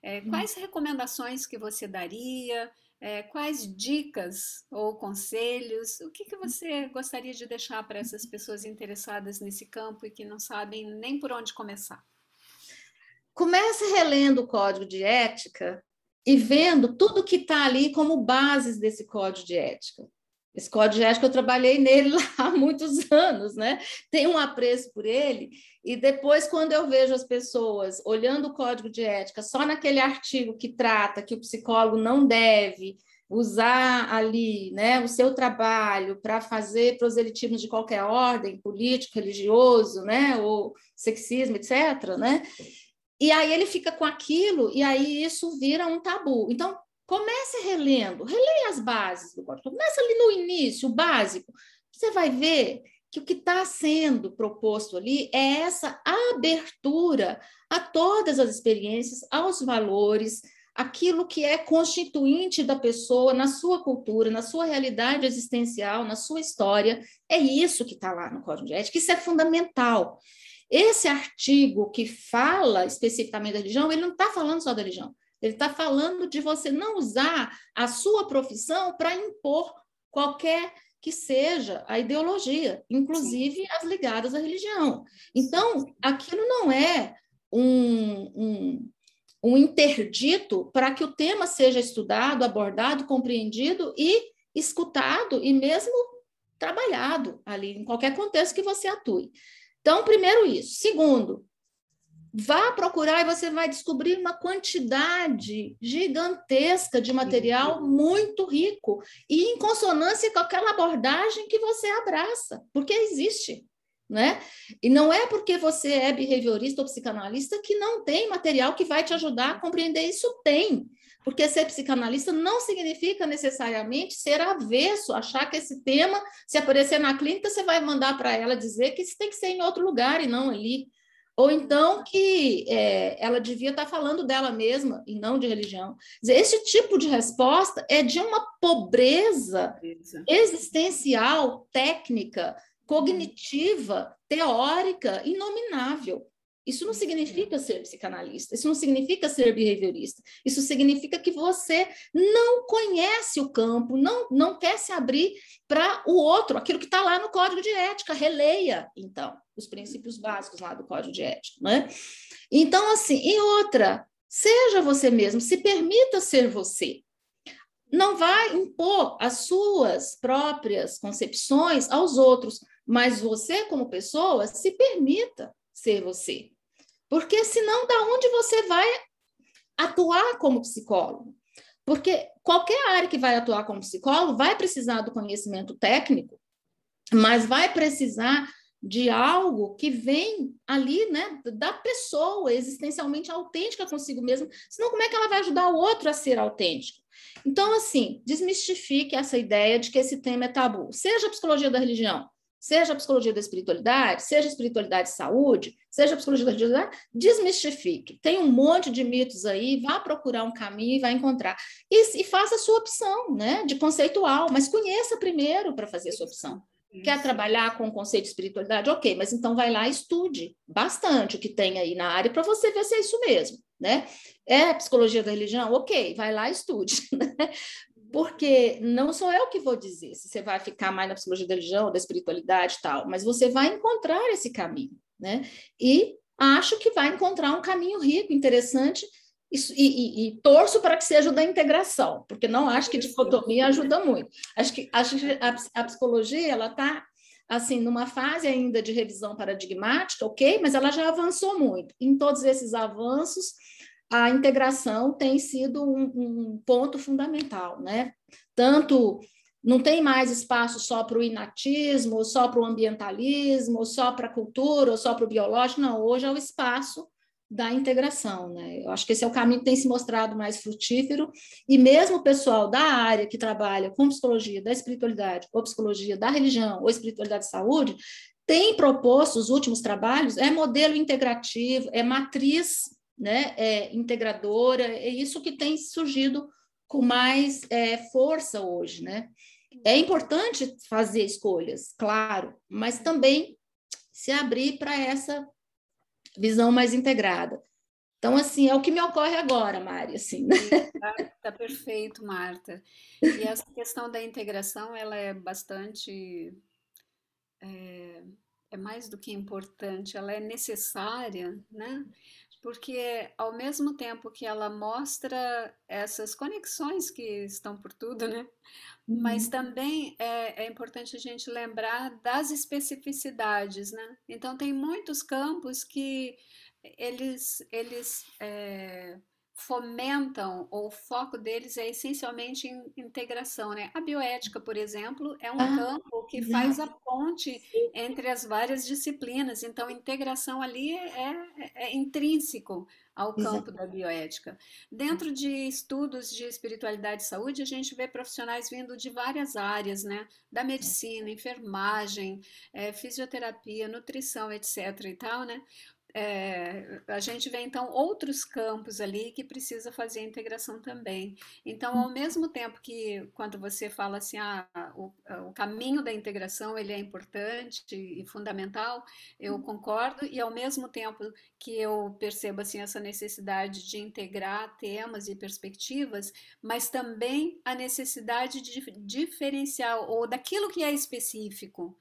É, quais recomendações que você daria? É, quais dicas ou conselhos? O que, que você gostaria de deixar para essas (laughs) pessoas interessadas nesse campo e que não sabem nem por onde começar? Comece relendo o código de ética e vendo tudo que está ali como bases desse código de ética. Esse código de ética eu trabalhei nele (laughs) lá há muitos anos, né? Tenho um apreço por ele. E depois, quando eu vejo as pessoas olhando o código de ética só naquele artigo que trata que o psicólogo não deve usar ali né, o seu trabalho para fazer proselitismo de qualquer ordem, político, religioso, né, ou sexismo, etc., né? E aí ele fica com aquilo, e aí isso vira um tabu. Então, Comece relendo, releia as bases do código. Comece ali no início, o básico. Você vai ver que o que está sendo proposto ali é essa abertura a todas as experiências, aos valores, aquilo que é constituinte da pessoa na sua cultura, na sua realidade existencial, na sua história. É isso que está lá no Código de Ética, isso é fundamental. Esse artigo que fala especificamente da religião, ele não está falando só da religião, ele está falando de você não usar a sua profissão para impor qualquer que seja a ideologia, inclusive as ligadas à religião. Então, aquilo não é um, um, um interdito para que o tema seja estudado, abordado, compreendido e escutado e mesmo trabalhado ali, em qualquer contexto que você atue. Então, primeiro isso. Segundo, Vá procurar e você vai descobrir uma quantidade gigantesca de material muito rico e em consonância com aquela abordagem que você abraça, porque existe. Né? E não é porque você é behaviorista ou psicanalista que não tem material que vai te ajudar a compreender isso. Tem. Porque ser psicanalista não significa necessariamente ser avesso, achar que esse tema, se aparecer na clínica, você vai mandar para ela dizer que isso tem que ser em outro lugar e não ali. Ou então que é, ela devia estar falando dela mesma e não de religião. Esse tipo de resposta é de uma pobreza existencial, técnica, cognitiva, teórica, inominável. Isso não significa ser psicanalista, isso não significa ser behaviorista, isso significa que você não conhece o campo, não, não quer se abrir para o outro, aquilo que está lá no código de ética. Releia, então, os princípios básicos lá do código de ética. Né? Então, assim, e outra, seja você mesmo, se permita ser você. Não vai impor as suas próprias concepções aos outros, mas você, como pessoa, se permita ser você. Porque senão, da onde você vai atuar como psicólogo? Porque qualquer área que vai atuar como psicólogo vai precisar do conhecimento técnico, mas vai precisar de algo que vem ali, né, da pessoa existencialmente autêntica consigo mesma, senão como é que ela vai ajudar o outro a ser autêntico? Então, assim, desmistifique essa ideia de que esse tema é tabu, seja a psicologia da religião, seja a psicologia da espiritualidade, seja a espiritualidade de saúde, seja a psicologia da religiosidade, desmistifique. Tem um monte de mitos aí, vá procurar um caminho e vai encontrar. E, e faça a sua opção, né, de conceitual, mas conheça primeiro para fazer a sua opção. Isso. Quer trabalhar com o conceito de espiritualidade? Ok, mas então vai lá e estude bastante o que tem aí na área para você ver se é isso mesmo, né? É psicologia da religião? Ok, vai lá e estude. (laughs) Né? Porque não sou eu que vou dizer se você vai ficar mais na psicologia da religião, da espiritualidade e tal, mas você vai encontrar esse caminho, né? E acho que vai encontrar um caminho rico, interessante, e, e, e torço para que seja o da integração, porque não acho que dicotomia ajuda muito. Acho que, acho que a, a psicologia ela está assim numa fase ainda de revisão paradigmática, ok, mas ela já avançou muito. Em todos esses avanços, a integração tem sido um, um ponto fundamental, né? Tanto não tem mais espaço só para o inatismo, só para o ambientalismo, só para a cultura, só para o biológico, não, hoje é o espaço da integração, né? Eu acho que esse é o caminho que tem se mostrado mais frutífero, e mesmo o pessoal da área que trabalha com psicologia da espiritualidade, ou psicologia da religião, ou espiritualidade de saúde, tem proposto os últimos trabalhos, é modelo integrativo, é matriz né, é integradora, é isso que tem surgido com mais é, força hoje, né? É importante fazer escolhas, claro, mas também se abrir para essa visão mais integrada. Então, assim, é o que me ocorre agora, Mari, assim. Tá, tá, perfeito, Marta. E essa questão da integração, ela é bastante... É, é mais do que importante, ela é necessária, né? Porque ao mesmo tempo que ela mostra essas conexões que estão por tudo, né? Uhum. Mas também é, é, importante a gente lembrar das especificidades, né? Então tem muitos campos que eles, eles é, fomentam, ou o foco deles é essencialmente em integração, né? A bioética, por exemplo, é um ah, campo que faz a ponte entre as várias disciplinas, então integração ali é, é, é intrínseco ao campo Exato. da bioética. Dentro de estudos de espiritualidade e saúde, a gente vê profissionais vindo de várias áreas, né? Da medicina, enfermagem, é, fisioterapia, nutrição, etc. e tal, né? É, a gente vê então outros campos ali que precisa fazer a integração também. Então, ao mesmo tempo que quando você fala assim, ah, o, o caminho da integração ele é importante e fundamental, eu concordo e ao mesmo tempo que eu percebo assim essa necessidade de integrar temas e perspectivas, mas também a necessidade de diferenciar ou daquilo que é específico.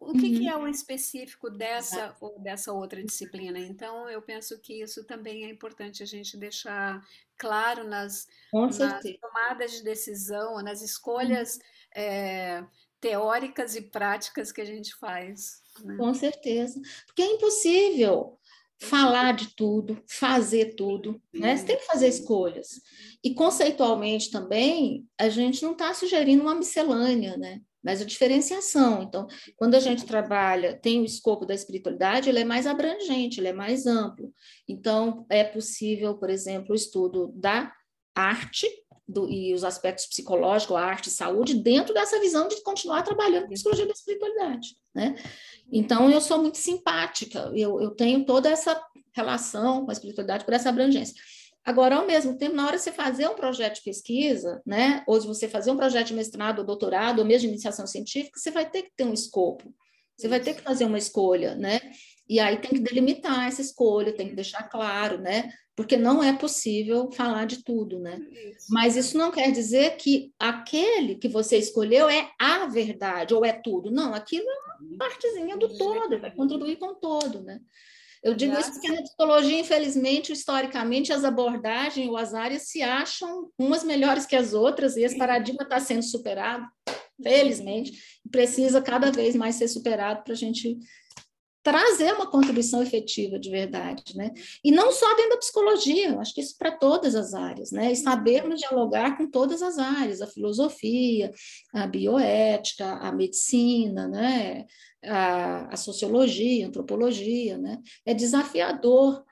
O que, uhum. que, é o específico dessa ou dessa outra disciplina? Então, eu penso que isso também é importante a gente deixar claro nas, nas tomadas de decisão, nas escolhas uhum. é, teóricas e práticas que a gente faz. Né? Com certeza, porque é impossível falar de tudo, fazer tudo, né? Você tem que fazer escolhas. E conceitualmente também, a gente não está sugerindo uma miscelânea, né? Mas a diferenciação. Então, quando a gente trabalha, tem o escopo da espiritualidade, ele é mais abrangente, ele é mais amplo. Então, é possível, por exemplo, o estudo da arte do, e os aspectos psicológicos, a arte e saúde, dentro dessa visão de continuar trabalhando com a psicologia da espiritualidade. Né? Então, eu sou muito simpática, eu, eu tenho toda essa relação com a espiritualidade por essa abrangência. Agora, ao mesmo tempo, na hora de você fazer um projeto de pesquisa, né, ou de você fazer um projeto de mestrado ou doutorado, ou mesmo de iniciação científica, você vai ter que ter um escopo, você vai ter que fazer uma escolha, né? E aí tem que delimitar essa escolha, tem que deixar claro, né? Porque não é possível falar de tudo, né? Isso. Mas isso não quer dizer que aquele que você escolheu é a verdade ou é tudo. Não, aquilo é uma partezinha do todo, vai contribuir com o todo, né? Eu digo isso porque na psicologia, infelizmente, historicamente, as abordagens ou as áreas se acham umas melhores que as outras, e esse paradigma está sendo superado, felizmente, precisa cada vez mais ser superado para a gente trazer uma contribuição efetiva de verdade, né? E não só dentro da psicologia, acho que isso para todas as áreas, né? E sabermos dialogar com todas as áreas, a filosofia, a bioética, a medicina, né? A, a sociologia, a antropologia, né? É desafiador,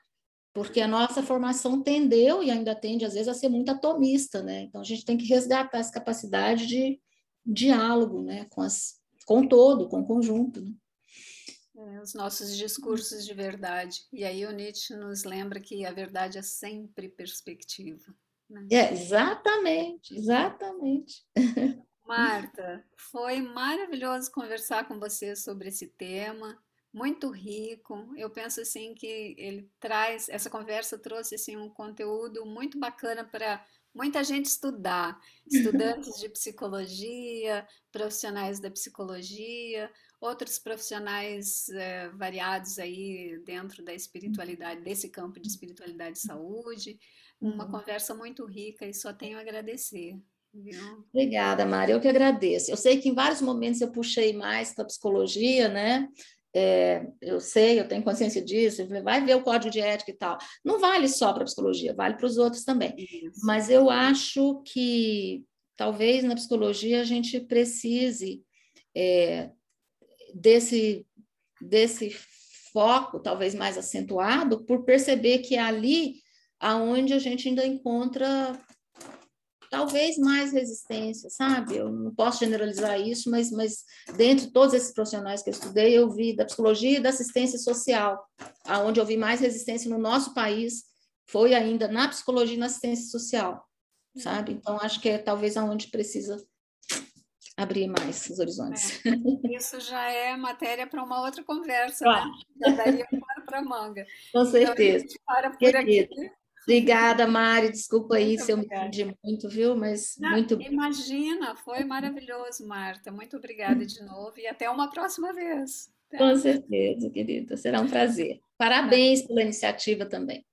porque a nossa formação tendeu e ainda tende, às vezes, a ser muito atomista, né? Então, a gente tem que resgatar essa capacidade de diálogo, né? Com, as, com todo, com o conjunto, né? É, os nossos discursos de verdade. E aí o Nietzsche nos lembra que a verdade é sempre perspectiva. Né? É, exatamente, exatamente. (laughs) Marta, foi maravilhoso conversar com você sobre esse tema, muito rico. Eu penso assim que ele traz, essa conversa trouxe assim um conteúdo muito bacana para muita gente estudar, (laughs) estudantes de psicologia, profissionais da psicologia, outros profissionais é, variados aí dentro da espiritualidade, desse campo de espiritualidade e saúde. Uma uhum. conversa muito rica e só tenho a agradecer. Viu? Obrigada, Mari. Eu que agradeço. Eu sei que em vários momentos eu puxei mais para a psicologia, né? É, eu sei, eu tenho consciência disso, vai ver o código de ética e tal. Não vale só para a psicologia, vale para os outros também. Isso. Mas eu acho que talvez na psicologia a gente precise é, desse, desse foco talvez mais acentuado por perceber que é ali aonde a gente ainda encontra talvez mais resistência, sabe? Eu não posso generalizar isso, mas, mas dentro de todos esses profissionais que eu estudei, eu vi da psicologia e da assistência social, aonde eu vi mais resistência no nosso país foi ainda na psicologia e na assistência social, sabe? Então, acho que é talvez aonde precisa abrir mais os horizontes. É, isso já é matéria para uma outra conversa, né? claro. né? Já daria para manga. Com certeza. Então, para por Querida. aqui. Obrigada, Mari. Desculpa aí muito se eu me perdi muito, viu? Mas Não, muito. Imagina, foi maravilhoso, Marta. Muito obrigada de novo e até uma próxima vez. Com certeza, querida. Será um prazer. Parabéns pela iniciativa também.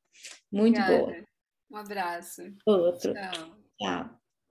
Muito obrigada. boa. Um abraço. Outro. Tchau. Tchau.